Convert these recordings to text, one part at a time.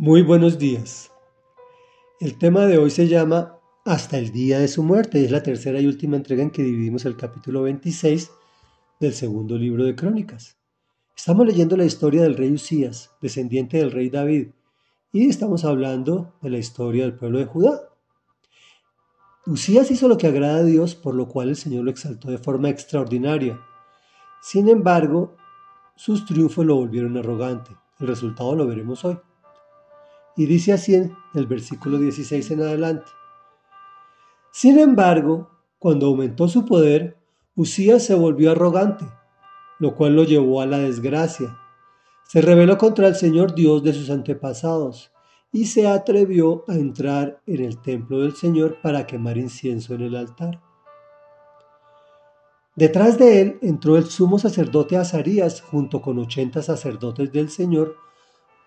Muy buenos días. El tema de hoy se llama Hasta el día de su muerte. Es la tercera y última entrega en que dividimos el capítulo 26 del segundo libro de Crónicas. Estamos leyendo la historia del rey Usías, descendiente del rey David, y estamos hablando de la historia del pueblo de Judá. Usías hizo lo que agrada a Dios, por lo cual el Señor lo exaltó de forma extraordinaria. Sin embargo, sus triunfos lo volvieron arrogante. El resultado lo veremos hoy. Y dice así en el versículo 16 en adelante. Sin embargo, cuando aumentó su poder, Usías se volvió arrogante, lo cual lo llevó a la desgracia. Se rebeló contra el Señor Dios de sus antepasados y se atrevió a entrar en el templo del Señor para quemar incienso en el altar. Detrás de él entró el sumo sacerdote Azarías junto con ochenta sacerdotes del Señor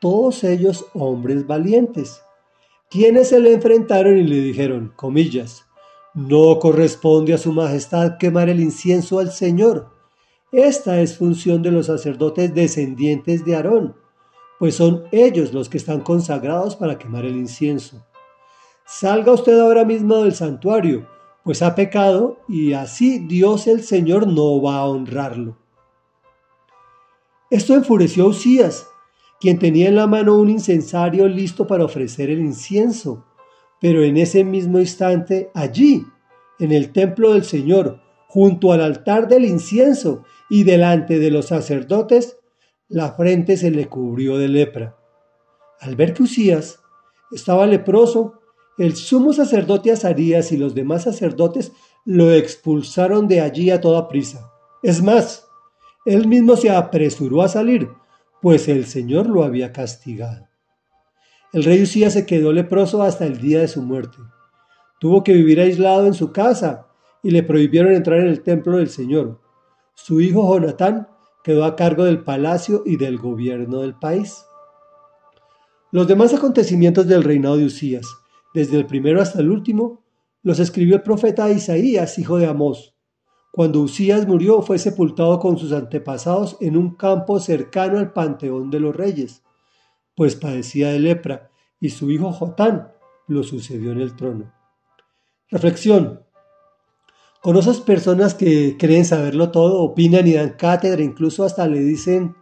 todos ellos hombres valientes, quienes se le enfrentaron y le dijeron, comillas, no corresponde a su majestad quemar el incienso al Señor. Esta es función de los sacerdotes descendientes de Aarón, pues son ellos los que están consagrados para quemar el incienso. Salga usted ahora mismo del santuario, pues ha pecado y así Dios el Señor no va a honrarlo. Esto enfureció a Usías, quien tenía en la mano un incensario listo para ofrecer el incienso. Pero en ese mismo instante, allí, en el templo del Señor, junto al altar del incienso y delante de los sacerdotes, la frente se le cubrió de lepra. Al ver que Usías estaba leproso, el sumo sacerdote Azarías y los demás sacerdotes lo expulsaron de allí a toda prisa. Es más, él mismo se apresuró a salir pues el Señor lo había castigado. El rey Usías se quedó leproso hasta el día de su muerte. Tuvo que vivir aislado en su casa y le prohibieron entrar en el templo del Señor. Su hijo Jonatán quedó a cargo del palacio y del gobierno del país. Los demás acontecimientos del reinado de Usías, desde el primero hasta el último, los escribió el profeta Isaías, hijo de Amós. Cuando Usías murió fue sepultado con sus antepasados en un campo cercano al panteón de los reyes, pues padecía de lepra, y su hijo Jotán lo sucedió en el trono. Reflexión. Con esas personas que creen saberlo todo, opinan y dan cátedra, incluso hasta le dicen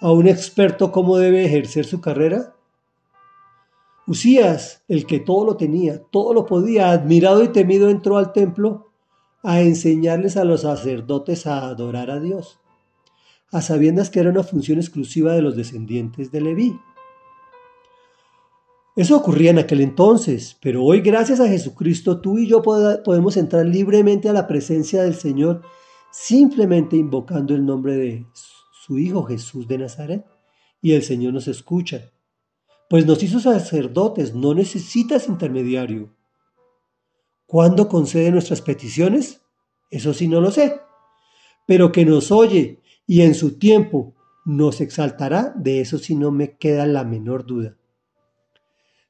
a un experto cómo debe ejercer su carrera. Usías, el que todo lo tenía, todo lo podía, admirado y temido, entró al templo a enseñarles a los sacerdotes a adorar a Dios, a sabiendas que era una función exclusiva de los descendientes de Leví. Eso ocurría en aquel entonces, pero hoy gracias a Jesucristo tú y yo podemos entrar libremente a la presencia del Señor simplemente invocando el nombre de su Hijo Jesús de Nazaret y el Señor nos escucha. Pues nos hizo sacerdotes, no necesitas intermediario. ¿Cuándo concede nuestras peticiones? Eso sí no lo sé. Pero que nos oye y en su tiempo nos exaltará, de eso sí no me queda la menor duda.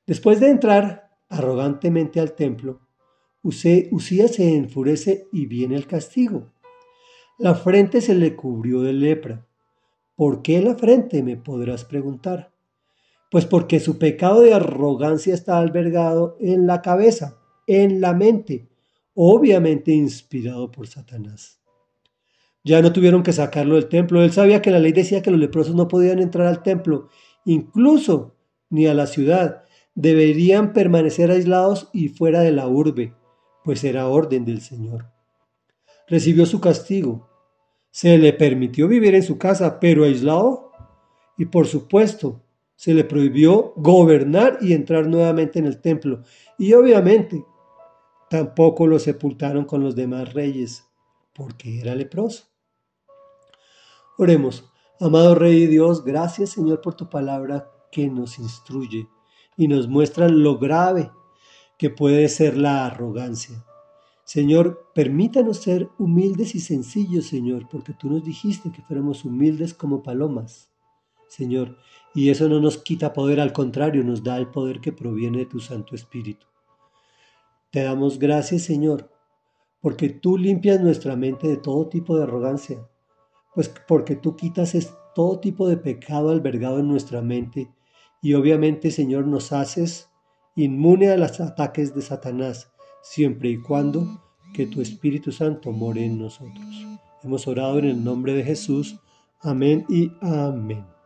Después de entrar arrogantemente al templo, Usías se enfurece y viene el castigo. La frente se le cubrió de lepra. ¿Por qué la frente? me podrás preguntar. Pues porque su pecado de arrogancia está albergado en la cabeza en la mente, obviamente inspirado por Satanás. Ya no tuvieron que sacarlo del templo. Él sabía que la ley decía que los leprosos no podían entrar al templo, incluso ni a la ciudad. Deberían permanecer aislados y fuera de la urbe, pues era orden del Señor. Recibió su castigo. Se le permitió vivir en su casa, pero aislado. Y por supuesto, se le prohibió gobernar y entrar nuevamente en el templo. Y obviamente Tampoco lo sepultaron con los demás reyes, porque era leproso. Oremos, amado Rey Dios, gracias Señor por tu palabra que nos instruye y nos muestra lo grave que puede ser la arrogancia. Señor, permítanos ser humildes y sencillos, Señor, porque tú nos dijiste que fuéramos humildes como palomas, Señor, y eso no nos quita poder, al contrario, nos da el poder que proviene de tu Santo Espíritu. Te damos gracias, Señor, porque tú limpias nuestra mente de todo tipo de arrogancia, pues porque tú quitas todo tipo de pecado albergado en nuestra mente y obviamente, Señor, nos haces inmune a los ataques de Satanás, siempre y cuando que tu Espíritu Santo more en nosotros. Hemos orado en el nombre de Jesús. Amén y amén.